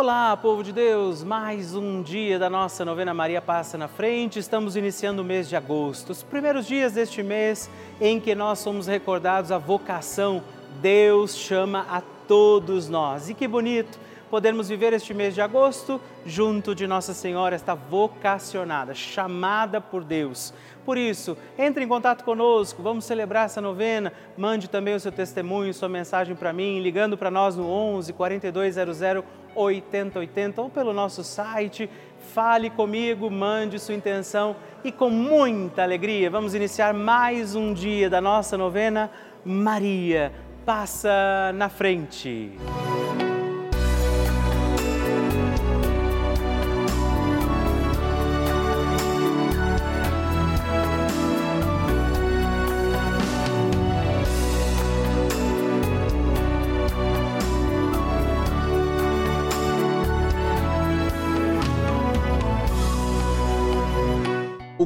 Olá, povo de Deus! Mais um dia da nossa novena Maria Passa na Frente. Estamos iniciando o mês de agosto, os primeiros dias deste mês em que nós somos recordados a vocação. Deus chama a todos nós. E que bonito podermos viver este mês de agosto junto de Nossa Senhora, esta vocacionada, chamada por Deus. Por isso, entre em contato conosco, vamos celebrar essa novena. Mande também o seu testemunho, sua mensagem para mim, ligando para nós no 11 4200 8080 ou pelo nosso site. Fale comigo, mande sua intenção e com muita alegria vamos iniciar mais um dia da nossa novena. Maria passa na frente.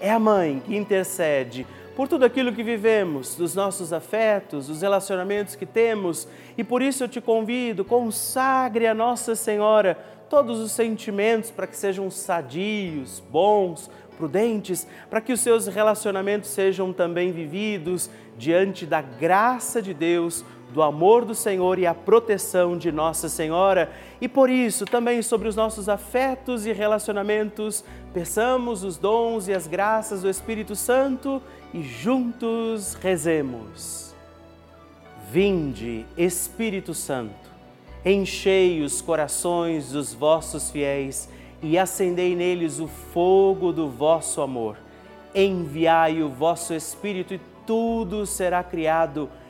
É a mãe que intercede por tudo aquilo que vivemos, dos nossos afetos, dos relacionamentos que temos, e por isso eu te convido, consagre a Nossa Senhora todos os sentimentos para que sejam sadios, bons, prudentes, para que os seus relacionamentos sejam também vividos diante da graça de Deus do amor do Senhor e a proteção de Nossa Senhora. E por isso, também sobre os nossos afetos e relacionamentos, peçamos os dons e as graças do Espírito Santo e juntos rezemos. Vinde, Espírito Santo, enchei os corações dos vossos fiéis e acendei neles o fogo do vosso amor. Enviai o vosso Espírito e tudo será criado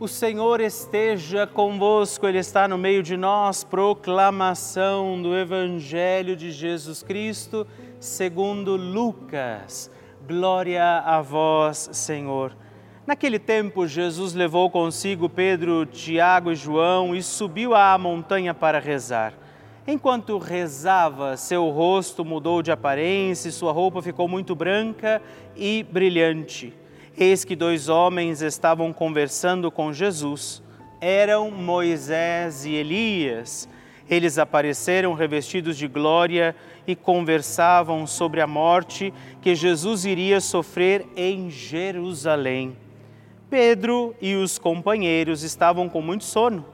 O Senhor esteja convosco, Ele está no meio de nós. Proclamação do Evangelho de Jesus Cristo, segundo Lucas. Glória a vós, Senhor. Naquele tempo, Jesus levou consigo Pedro, Tiago e João e subiu à montanha para rezar. Enquanto rezava, seu rosto mudou de aparência e sua roupa ficou muito branca e brilhante. Eis que dois homens estavam conversando com Jesus. Eram Moisés e Elias. Eles apareceram revestidos de glória e conversavam sobre a morte que Jesus iria sofrer em Jerusalém. Pedro e os companheiros estavam com muito sono.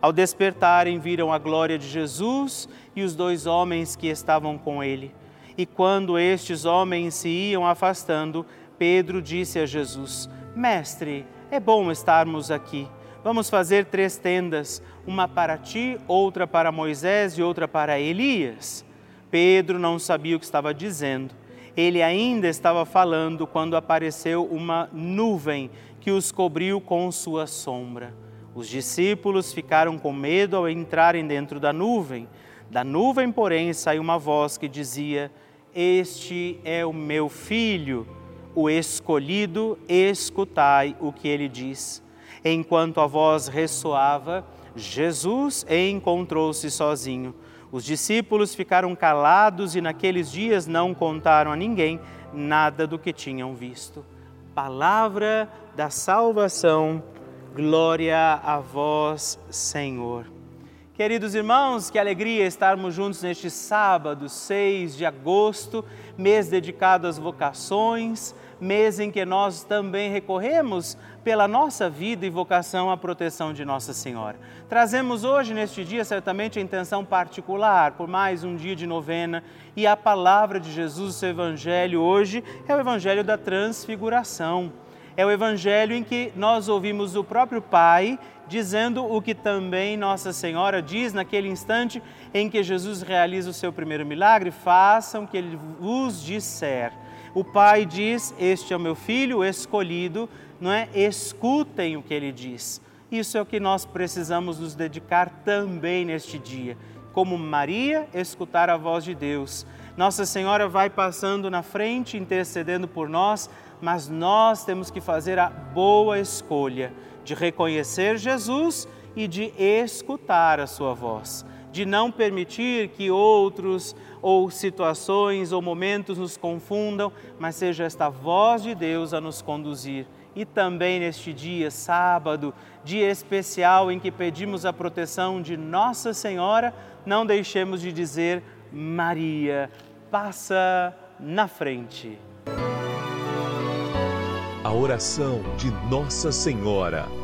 Ao despertarem, viram a glória de Jesus e os dois homens que estavam com ele. E quando estes homens se iam afastando, Pedro disse a Jesus: Mestre, é bom estarmos aqui. Vamos fazer três tendas, uma para ti, outra para Moisés e outra para Elias. Pedro não sabia o que estava dizendo. Ele ainda estava falando quando apareceu uma nuvem que os cobriu com sua sombra. Os discípulos ficaram com medo ao entrarem dentro da nuvem. Da nuvem, porém, saiu uma voz que dizia: Este é o meu filho, o escolhido, escutai o que ele diz. Enquanto a voz ressoava, Jesus encontrou-se sozinho. Os discípulos ficaram calados e naqueles dias não contaram a ninguém nada do que tinham visto. Palavra da salvação, glória a vós, Senhor. Queridos irmãos, que alegria estarmos juntos neste sábado, 6 de agosto, mês dedicado às vocações, mês em que nós também recorremos pela nossa vida e vocação à proteção de Nossa Senhora. Trazemos hoje, neste dia, certamente a intenção particular, por mais um dia de novena, e a palavra de Jesus, o seu Evangelho hoje, é o Evangelho da Transfiguração. É o Evangelho em que nós ouvimos o próprio Pai dizendo o que também Nossa Senhora diz naquele instante em que Jesus realiza o seu primeiro milagre: façam o que ele vos disser. O Pai diz: Este é o meu filho escolhido, não é? Escutem o que ele diz. Isso é o que nós precisamos nos dedicar também neste dia. Como Maria, escutar a voz de Deus. Nossa Senhora vai passando na frente, intercedendo por nós, mas nós temos que fazer a boa escolha de reconhecer Jesus e de escutar a sua voz, de não permitir que outros ou situações ou momentos nos confundam, mas seja esta voz de Deus a nos conduzir. E também neste dia, sábado, dia especial em que pedimos a proteção de Nossa Senhora, não deixemos de dizer: Maria, passa na frente a oração de Nossa Senhora.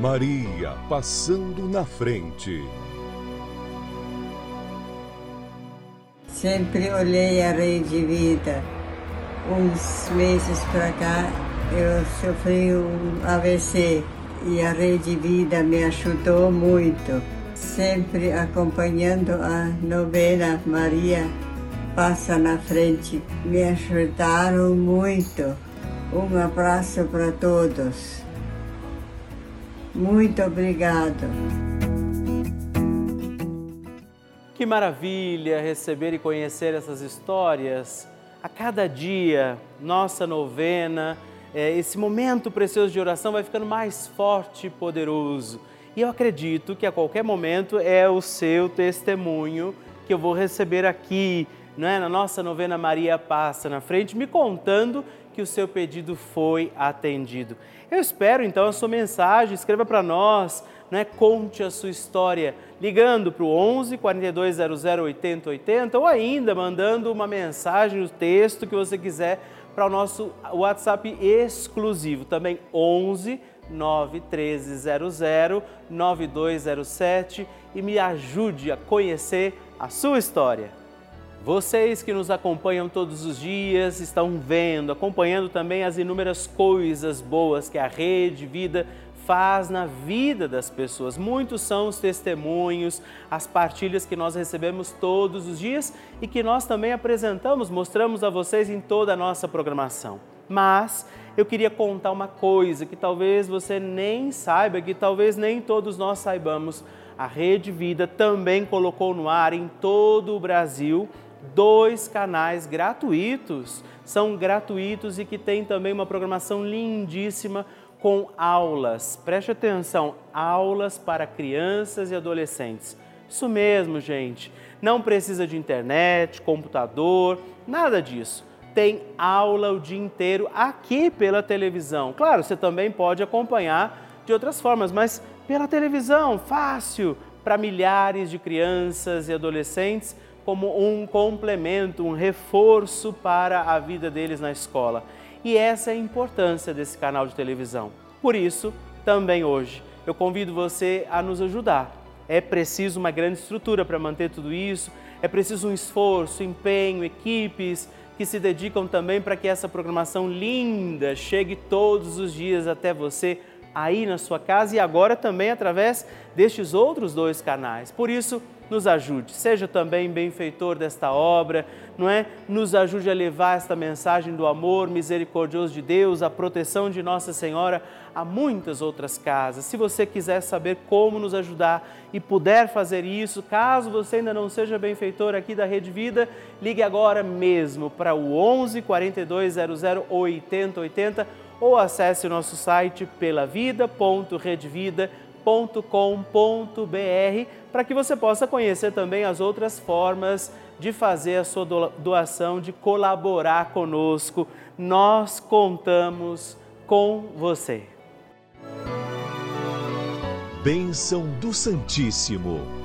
Maria passando na frente. Sempre olhei a Rei de Vida, uns meses para cá eu sofri um AVC e a Rede Vida me ajudou muito, sempre acompanhando a novena Maria Passa na Frente. Me ajudaram muito. Um abraço para todos. Muito obrigado. Que maravilha receber e conhecer essas histórias. A cada dia, nossa novena, é, esse momento precioso de oração vai ficando mais forte e poderoso. E eu acredito que a qualquer momento é o seu testemunho que eu vou receber aqui, é? na nossa novena Maria Passa na frente, me contando que o seu pedido foi atendido. Eu espero então a sua mensagem, escreva para nós, né? conte a sua história, ligando para o 11 4200 8080 ou ainda mandando uma mensagem, o texto que você quiser para o nosso WhatsApp exclusivo, também 11 91300 9207 e me ajude a conhecer a sua história. Vocês que nos acompanham todos os dias estão vendo, acompanhando também as inúmeras coisas boas que a Rede Vida faz na vida das pessoas. Muitos são os testemunhos, as partilhas que nós recebemos todos os dias e que nós também apresentamos, mostramos a vocês em toda a nossa programação. Mas eu queria contar uma coisa que talvez você nem saiba, que talvez nem todos nós saibamos. A Rede Vida também colocou no ar em todo o Brasil dois canais gratuitos. São gratuitos e que tem também uma programação lindíssima com aulas. Preste atenção, aulas para crianças e adolescentes. Isso mesmo, gente. Não precisa de internet, computador, nada disso. Tem aula o dia inteiro aqui pela televisão. Claro, você também pode acompanhar de outras formas, mas pela televisão, fácil, para milhares de crianças e adolescentes, como um complemento, um reforço para a vida deles na escola. E essa é a importância desse canal de televisão. Por isso, também hoje, eu convido você a nos ajudar. É preciso uma grande estrutura para manter tudo isso, é preciso um esforço, empenho, equipes que se dedicam também para que essa programação linda chegue todos os dias até você aí na sua casa e agora também através destes outros dois canais. Por isso, nos ajude, seja também benfeitor desta obra, não é? Nos ajude a levar esta mensagem do amor misericordioso de Deus, a proteção de Nossa Senhora a muitas outras casas. Se você quiser saber como nos ajudar e puder fazer isso, caso você ainda não seja benfeitor aqui da Rede Vida, ligue agora mesmo para o 11 4200 8080 ou acesse o nosso site pelavida.redvida.com www.doação.com.br para que você possa conhecer também as outras formas de fazer a sua doação, de colaborar conosco. Nós contamos com você. Bênção do Santíssimo.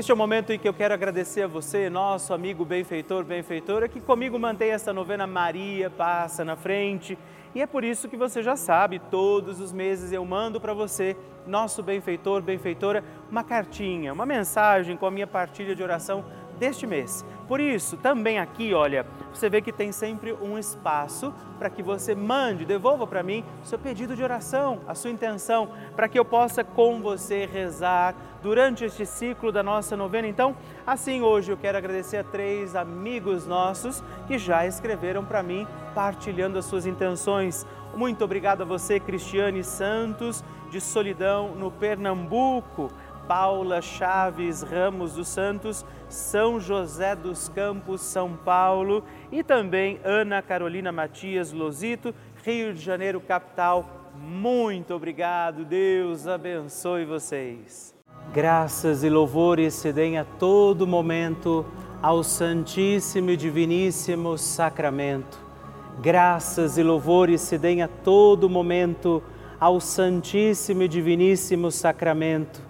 Este é o momento em que eu quero agradecer a você, nosso amigo benfeitor, benfeitora, que comigo mantém essa novena Maria Passa na Frente. E é por isso que você já sabe, todos os meses eu mando para você, nosso benfeitor, benfeitora, uma cartinha, uma mensagem com a minha partilha de oração deste mês. Por isso, também aqui, olha, você vê que tem sempre um espaço para que você mande, devolva para mim seu pedido de oração, a sua intenção, para que eu possa com você rezar durante este ciclo da nossa novena. Então, assim hoje eu quero agradecer a três amigos nossos que já escreveram para mim, partilhando as suas intenções. Muito obrigado a você, Cristiane Santos, de Solidão, no Pernambuco. Paula Chaves Ramos dos Santos, São José dos Campos, São Paulo e também Ana Carolina Matias Lozito, Rio de Janeiro, capital. Muito obrigado, Deus abençoe vocês. Graças e louvores se deem a todo momento ao Santíssimo e Diviníssimo Sacramento. Graças e louvores se deem a todo momento ao Santíssimo e Diviníssimo Sacramento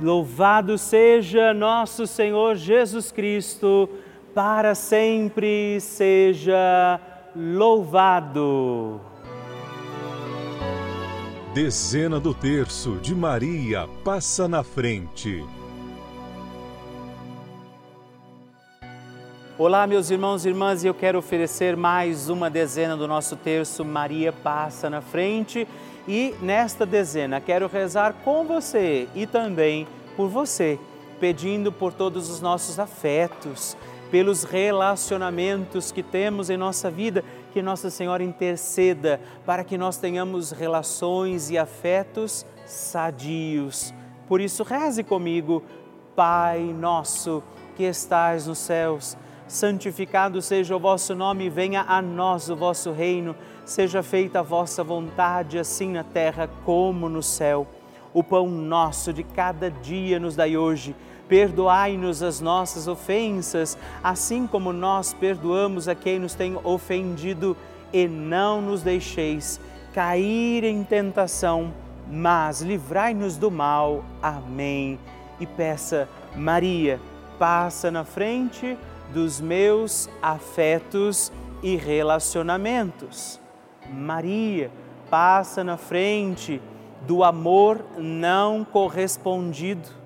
Louvado seja nosso Senhor Jesus Cristo para sempre seja louvado. Dezena do terço de Maria passa na frente. Olá, meus irmãos e irmãs, e eu quero oferecer mais uma dezena do nosso terço Maria passa na frente. E nesta dezena quero rezar com você e também por você, pedindo por todos os nossos afetos pelos relacionamentos que temos em nossa vida, que Nossa Senhora interceda para que nós tenhamos relações e afetos sadios. Por isso, reze comigo, Pai nosso que estais nos céus, santificado seja o vosso nome, venha a nós o vosso reino, seja feita a vossa vontade, assim na terra como no céu. O pão nosso de cada dia nos dai hoje Perdoai-nos as nossas ofensas, assim como nós perdoamos a quem nos tem ofendido, e não nos deixeis cair em tentação, mas livrai-nos do mal. Amém. E peça, Maria, passa na frente dos meus afetos e relacionamentos. Maria, passa na frente do amor não correspondido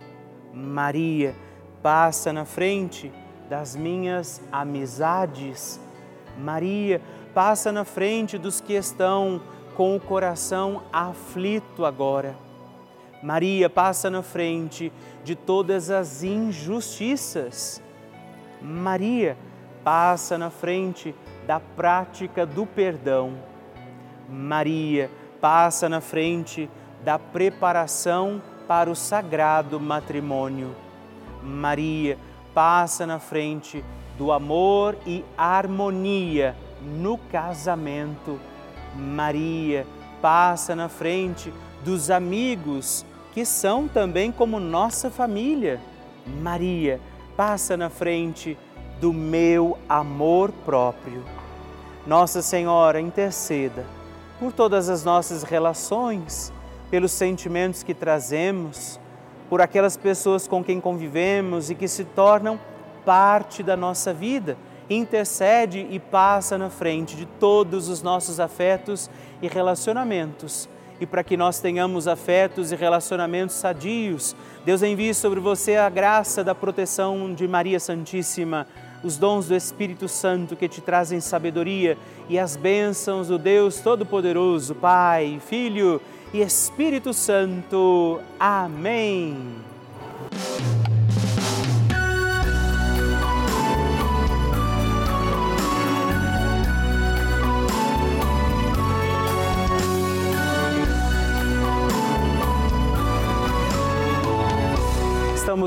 Maria, passa na frente das minhas amizades. Maria, passa na frente dos que estão com o coração aflito agora. Maria, passa na frente de todas as injustiças. Maria, passa na frente da prática do perdão. Maria, passa na frente da preparação para o sagrado matrimônio. Maria passa na frente do amor e harmonia no casamento. Maria passa na frente dos amigos que são também como nossa família. Maria passa na frente do meu amor próprio. Nossa Senhora, interceda por todas as nossas relações pelos sentimentos que trazemos, por aquelas pessoas com quem convivemos e que se tornam parte da nossa vida. Intercede e passa na frente de todos os nossos afetos e relacionamentos. E para que nós tenhamos afetos e relacionamentos sadios, Deus envie sobre você a graça da proteção de Maria Santíssima, os dons do Espírito Santo que te trazem sabedoria e as bênçãos do Deus Todo-Poderoso, Pai, Filho e Espírito Santo. Amém.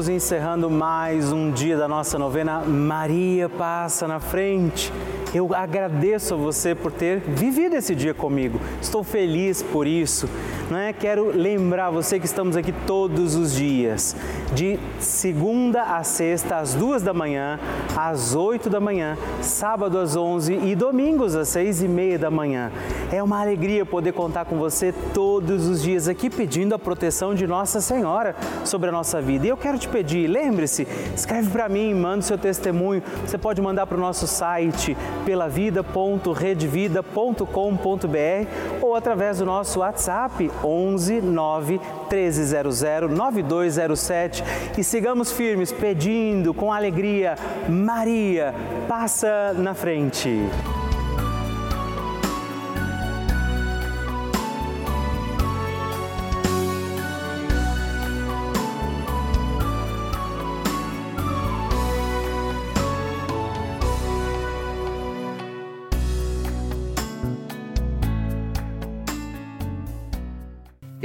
Estamos encerrando mais um dia da nossa novena Maria Passa na Frente Eu agradeço a você por ter vivido esse dia comigo. Estou feliz por isso. Não é? Quero lembrar você que estamos aqui todos os dias, de segunda a sexta, às duas da manhã, às oito da manhã, sábado às onze e domingos às seis e meia da manhã. É uma alegria poder contar com você todos os dias aqui pedindo a proteção de Nossa Senhora sobre a nossa vida. E eu quero te pedir, lembre-se, escreve para mim, manda o seu testemunho. Você pode mandar para o nosso site pelavida.redvida.com.br ou através do nosso WhatsApp 11 9 1300 9207 e sigamos firmes pedindo com alegria, Maria, passa na frente.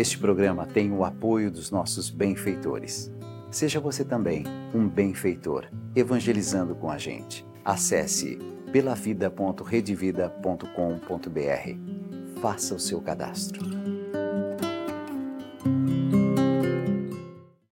Este programa tem o apoio dos nossos benfeitores. Seja você também um benfeitor, evangelizando com a gente. Acesse pelavida.redvida.com.br. Faça o seu cadastro.